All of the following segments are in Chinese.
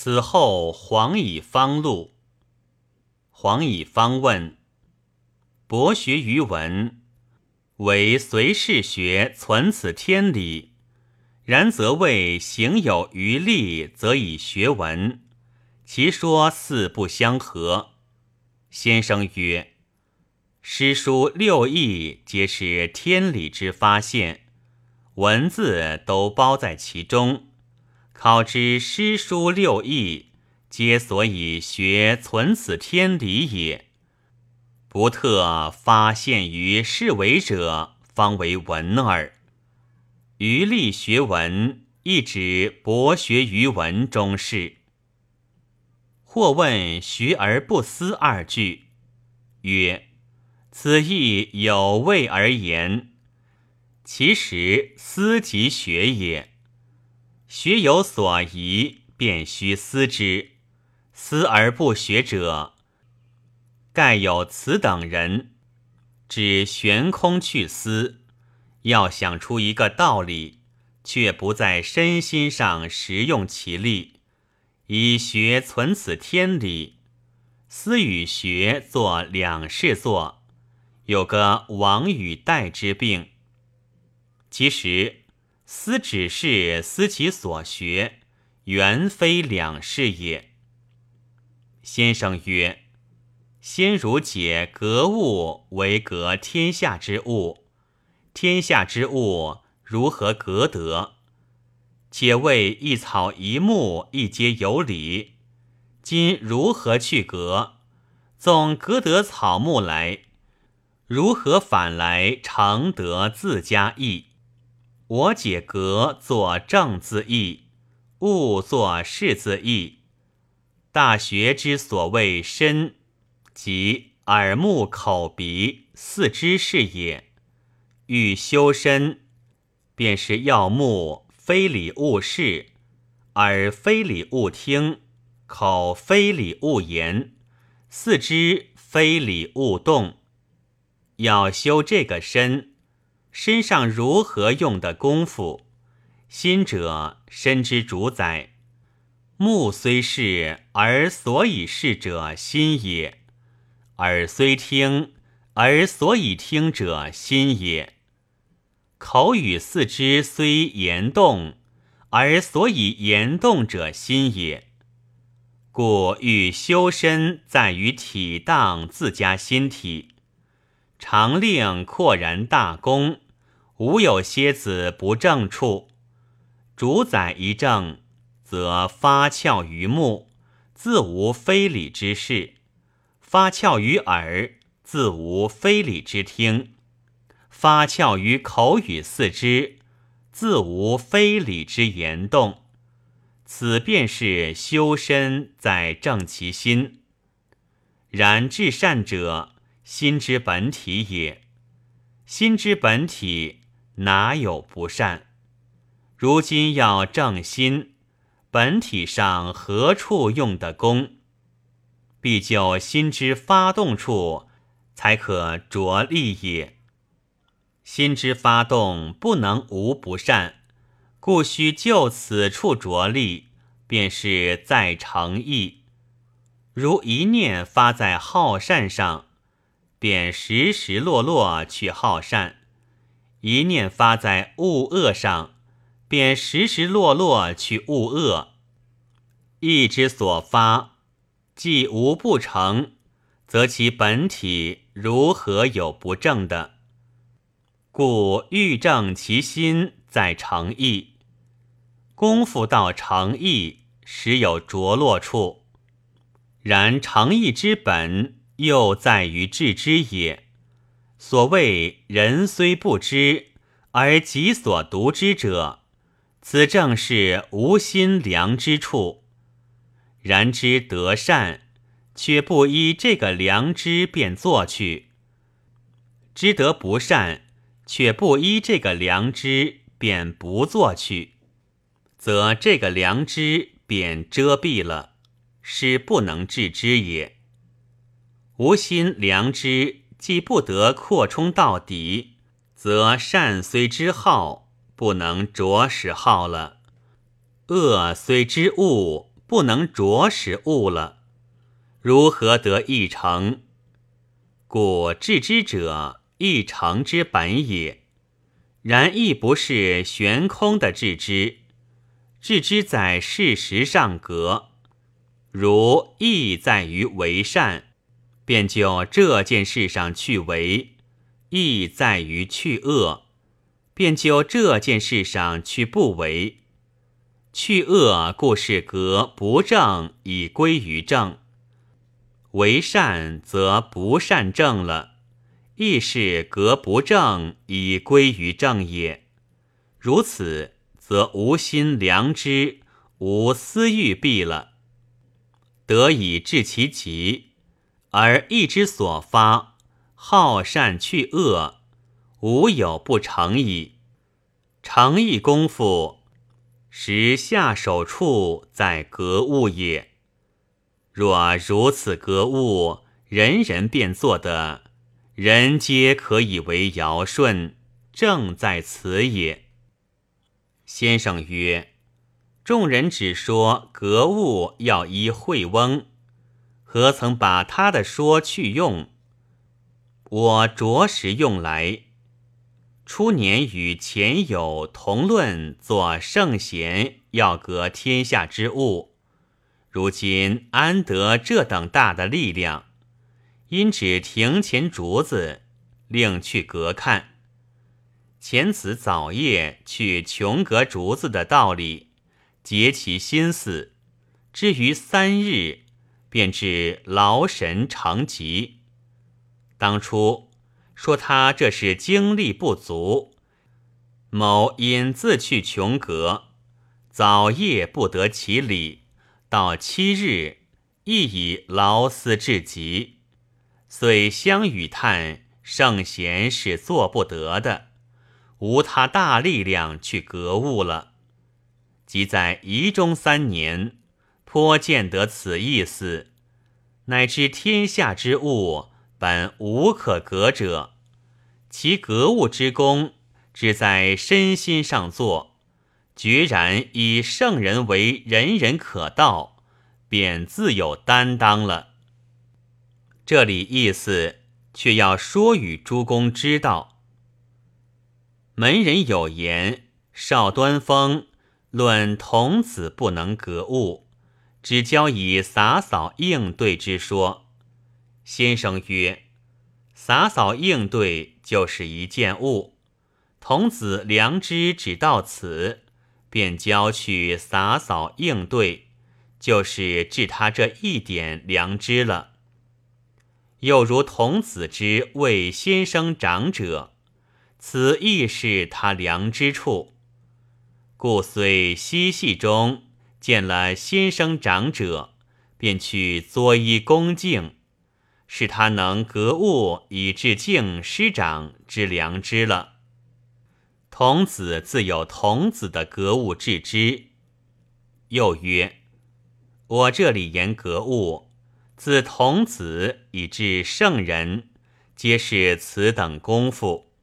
此后黄以方录。黄以方问：博学于文，唯随事学存此天理。然则谓行有余力，则以学文，其说似不相合。先生曰：诗书六艺皆是天理之发现，文字都包在其中。考之诗书六艺，皆所以学存此天理也。不特发现于是为者，方为文耳。余力学文，亦指博学于文中事。或问学而不思二句，曰：此亦有谓而言。其实思即学也。学有所疑，便须思之。思而不学者，盖有此等人，只悬空去思，要想出一个道理，却不在身心上实用其力，以学存此天理。思与学做两事做，有个往与代之病。其实。思只是思其所学，原非两事也。先生曰：“先儒解格物为格天下之物，天下之物如何格得？且谓一草一木亦皆有理，今如何去格？纵格得草木来，如何反来常得自家意？”我解格作正字义，物作事字义。大学之所谓身，即耳目口鼻四肢是也。欲修身，便是要目非礼勿视，耳非礼勿听，口非礼勿言，四肢非礼勿动。要修这个身。身上如何用的功夫？心者，身之主宰。目虽视，而所以视者心也；耳虽听，而所以听者心也。口与四肢虽言动，而所以言动者心也。故欲修身，在于体当自家心体，常令阔然大功。无有蝎子不正处，主宰一正，则发窍于目，自无非礼之事；发窍于耳，自无非礼之听；发窍于口与四肢，自无非礼之言动。此便是修身在正其心。然至善者，心之本体也。心之本体。哪有不善？如今要正心，本体上何处用的功？必就心之发动处，才可着力也。心之发动不能无不善，故须就此处着力，便是在诚意。如一念发在好善上，便时时落落去好善。一念发在恶恶上，便时时落落去恶恶。意之所发，既无不成，则其本体如何有不正的？故欲正其心，在诚意。功夫到诚意，时有着落处。然诚意之本，又在于致之也。所谓人虽不知，而己所独知者，此正是无心良之处。然知得善，却不依这个良知便做去；知得不善，却不依这个良知便不做去，则这个良知便遮蔽了，是不能致之也。无心良知。既不得扩充到底，则善虽之好，不能着实好了；恶虽之恶，不能着实恶了，如何得一成？故致之者，一成之本也。然亦不是悬空的致之，致之在事实上格。如意在于为善，便就这件事上去为；意在于去恶，便就这件事上去不为。去恶故是格不正以归于正，为善则不善正了，亦是格不正以归于正也。如此，则无心良知，无私欲弊了。得以治其极，而意之所发，好善去恶，无有不成矣。诚意功夫，实下手处在格物也。若如此格物，人人便做得，人皆可以为尧舜，正在此也。先生曰。众人只说格物要依惠翁，何曾把他的说去用？我着实用来。初年与前友同论做圣贤要革天下之物，如今安得这等大的力量？因指庭前竹子，另去隔看。前此早夜去穷隔竹子的道理。结其心思，至于三日，便至劳神成疾。当初说他这是精力不足，某因自去穷阁，早夜不得其理，到七日亦以劳思至极，遂相与叹圣贤是做不得的，无他大力量去格物了。即在仪中三年，颇见得此意思，乃知天下之物本无可格者，其格物之功，只在身心上做，决然以圣人为人人可道，便自有担当了。这里意思却要说与诸公知道。门人有言：少端风。论童子不能格物，只教以洒扫应对之说。先生曰：“洒扫应对就是一件物，童子良知只到此，便教去洒扫应对，就是治他这一点良知了。又如童子之为先生长者，此亦是他良知处。”故虽嬉戏中见了先生长者，便去作揖恭敬，使他能格物以致敬师长之良知了。童子自有童子的格物致知。又曰：我这里言格物，自童子以至圣人，皆是此等功夫。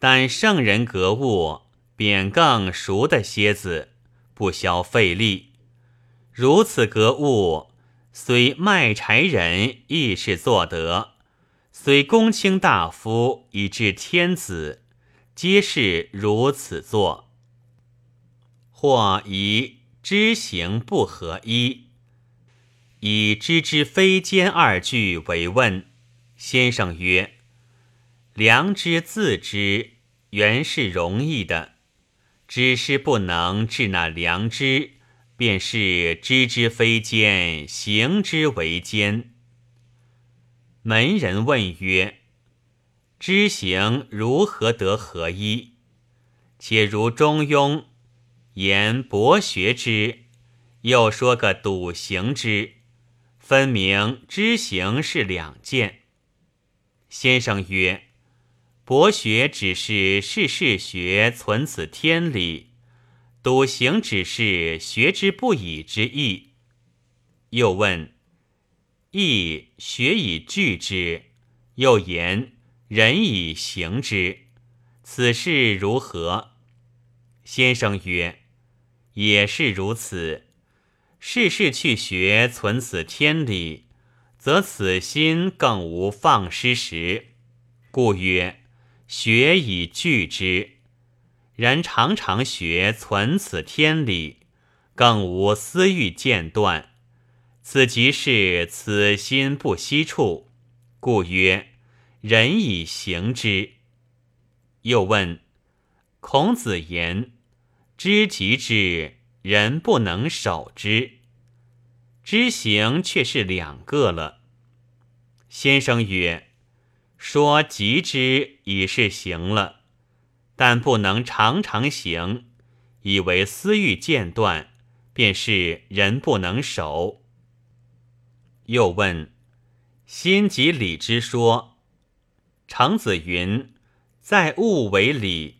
但圣人格物。便更熟的蝎子，不消费力。如此格物，虽卖柴人亦是做得；虽公卿大夫以至天子，皆是如此做。或以知行不合一，以知之非奸二句为问。先生曰：良知自知，原是容易的。只是不能治那良知，便是知之非奸，行之为奸。门人问曰：“知行如何得合一？”且如中庸言博学之，又说个笃行之，分明知行是两件。先生曰。博学只是事事学存此天理，笃行只是学之不已之意。又问：义学以具之，又言人以行之，此事如何？先生曰：也是如此。事事去学，存此天理，则此心更无放失时。故曰：学以聚之。然常常学，存此天理，更无私欲间断。此即是此心不息处。故曰：人以行之。又问：孔子言：知即之，人不能守之。知行却是两个了。先生曰：说即之已是行了。但不能常常行，以为私欲间断，便是人不能守。又问：心即理之说，程子云：在物为理，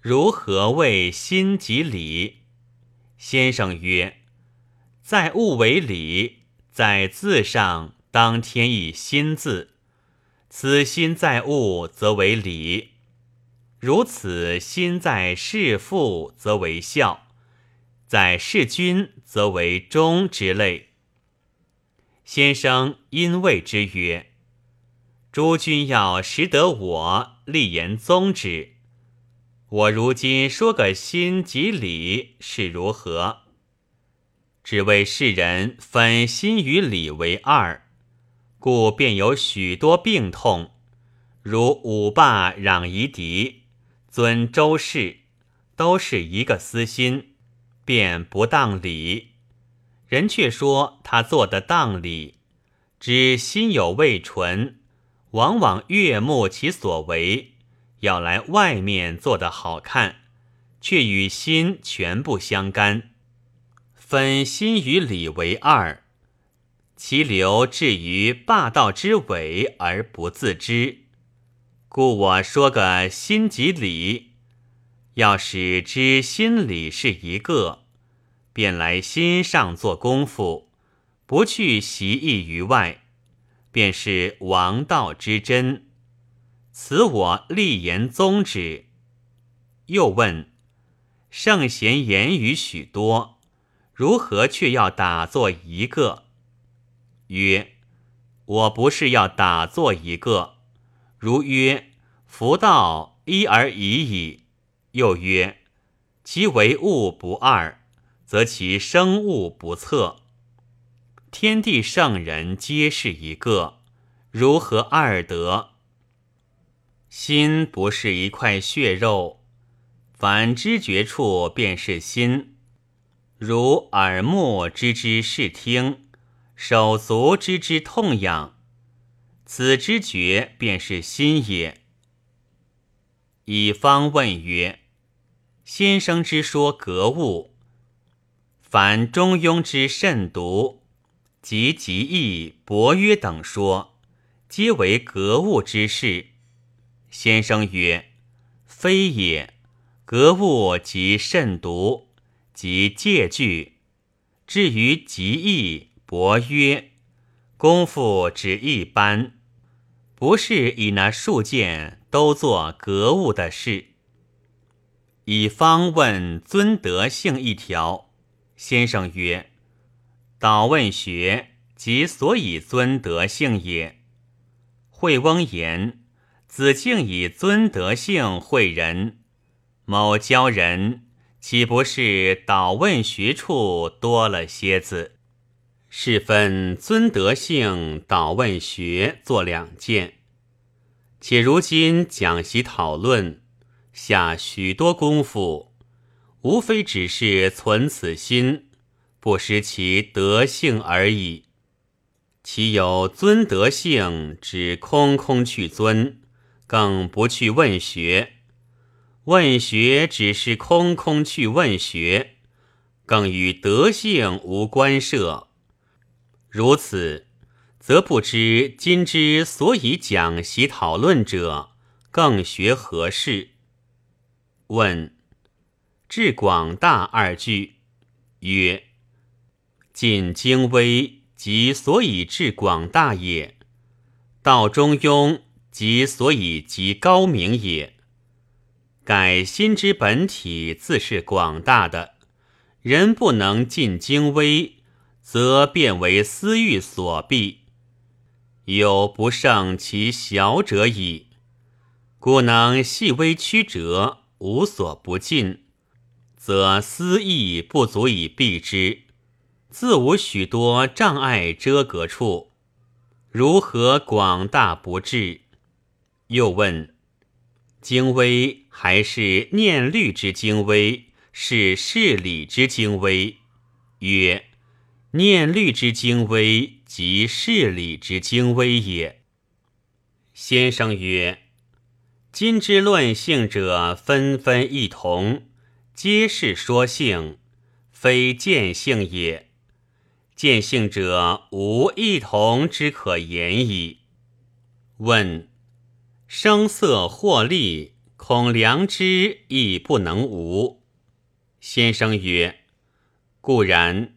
如何谓心即理？先生曰：在物为理，在字上当添一心字，此心在物，则为理。如此心在事父，则为孝；在事君，则为忠之类。先生因谓之曰：“诸君要识得我，立言宗旨。我如今说个心即理，是如何？只为世人分心与理为二，故便有许多病痛，如五霸攘夷狄。”尊周氏都是一个私心，便不当理。人却说他做的当理，只心有未纯，往往悦目其所为，要来外面做的好看，却与心全不相干。分心与理为二，其流至于霸道之尾而不自知。故我说个心即理，要使知心理是一个，便来心上做功夫，不去习意于外，便是王道之真。此我立言宗旨。又问：圣贤言语许多，如何却要打坐一个？曰：我不是要打坐一个。如曰：“福道一而已矣。”又曰：“其为物不二，则其生物不测。天地圣人皆是一个，如何二得？心不是一块血肉，凡知觉处便是心，如耳目知之视听，手足之之痛痒。”此之觉便是心也。乙方问曰：“先生之说格物，凡中庸之慎独及极义伯约等说，皆为格物之事。”先生曰：“非也。格物即慎独，即戒惧。至于极义伯曰，功夫只一般。”不是以那数件都做格物的事。以方问尊德性一条，先生曰：“导问学，即所以尊德性也。”惠翁言：“子敬以尊德性诲人，某教人，岂不是导问学处多了些子？”是分尊德性、导问学做两件，且如今讲习讨论，下许多功夫，无非只是存此心，不失其德性而已。岂有尊德性，只空空去尊，更不去问学；问学只是空空去问学，更与德性无关涉。如此，则不知今之所以讲习讨论者，更学何事？问：至广大二句，曰：尽精微，即所以至广大也；道中庸，即所以极高明也。改心之本体自是广大的，人不能尽精微。则变为私欲所蔽，有不胜其小者矣。故能细微曲折，无所不尽，则私意不足以避之，自无许多障碍遮隔处，如何广大不至？又问：精微还是念律之精微？是事理之精微？曰：念律之精微，即事理之精微也。先生曰。今之论性者，纷纷异同，皆是说性，非见性也。见性者，无异同之可言矣。问：声色获利，恐良知亦不能无？先生曰：固然，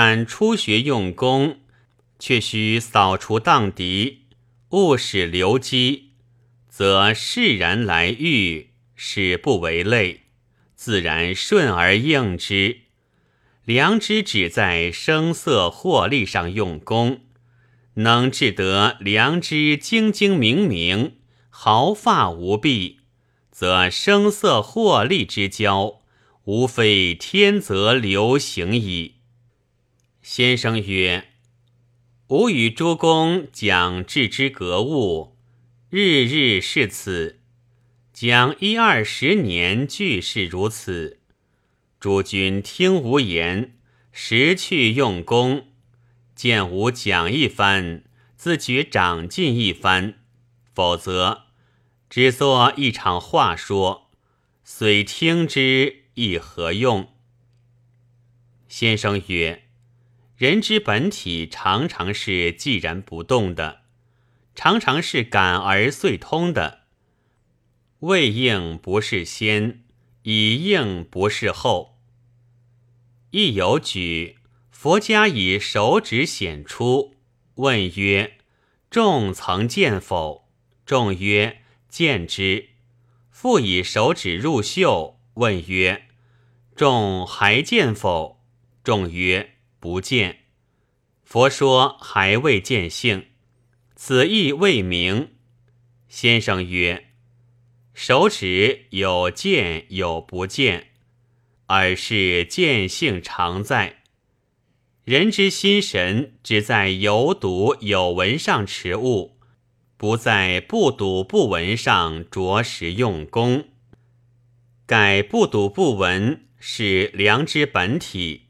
但初学用功，却须扫除荡涤，勿使留积。则释然来遇，使不为累，自然顺而应之。良知只在声色获利上用功，能治得良知精精明明，毫发无弊，则声色获利之交，无非天择流行矣。先生曰：“吾与诸公讲治之格物。”日日是此，讲一二十年，俱是如此。诸君听吾言，识去用功，见吾讲一番，自觉长进一番；否则，只作一场话说，虽听之，亦何用？先生曰：人之本体常常是寂然不动的。常常是感而遂通的，未应不是先，已应不是后。亦有举佛家以手指显出，问曰：“众曾见否？”众曰：“见之。”复以手指入袖，问曰：“众还见否？”众曰：“不见。”佛说：“还未见性。”此意未明。先生曰：“手指有见有不见，而是见性常在。人之心神只在有睹有闻上持物，不在不睹不闻上着实用功。改不睹不闻是良知本体，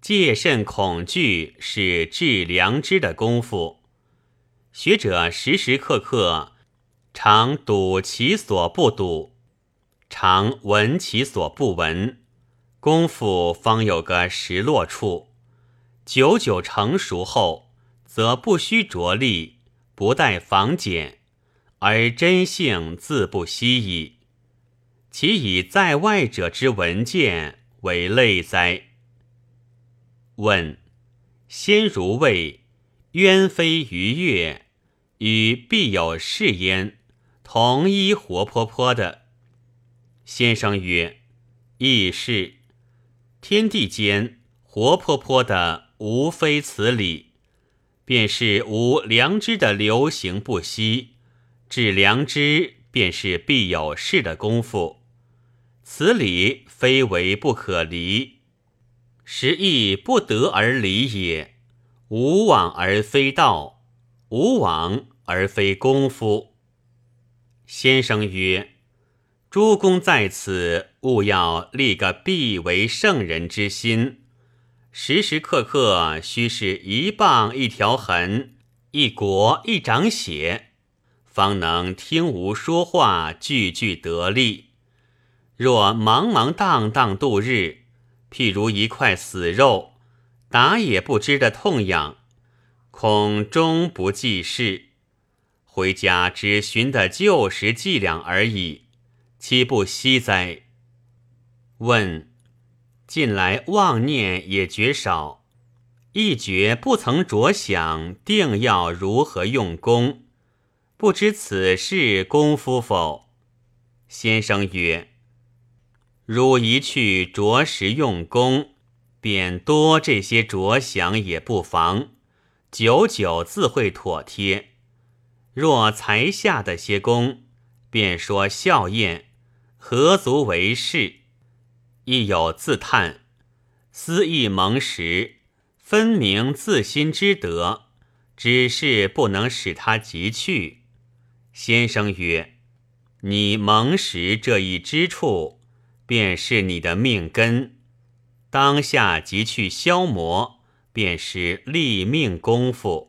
戒慎恐惧是治良知的功夫。”学者时时刻刻常睹其所不睹，常闻其所不闻，功夫方有个实落处。久久成熟后，则不需着力，不待防检，而真性自不息矣。其以在外者之闻见为累哉？问：先如谓鸢飞鱼跃。与必有是焉，同一活泼泼的。先生曰：“亦是。天地间活泼泼的，无非此理，便是无良知的流行不息。治良知，便是必有事的功夫。此理非为不可离，实亦不得而离也。无往而非道。”无往而非功夫。先生曰：“诸公在此，务要立个必为圣人之心，时时刻刻须是一棒一条痕，一国一掌血，方能听吾说话，句句得力。若茫茫荡荡度日，譬如一块死肉，打也不知的痛痒。”恐终不济事，回家只寻得旧时伎俩而已，岂不惜哉？问：近来妄念也绝少，一觉不曾着想，定要如何用功？不知此事功夫否？先生曰：如一去着实用功，便多这些着想也不妨，久久自会妥帖。若才下的些功，便说笑宴，何足为事？亦有自叹，思意蒙时，分明自心之德，只是不能使他急去。先生曰：“你蒙时这一之处，便是你的命根。”当下即去消磨，便是立命功夫。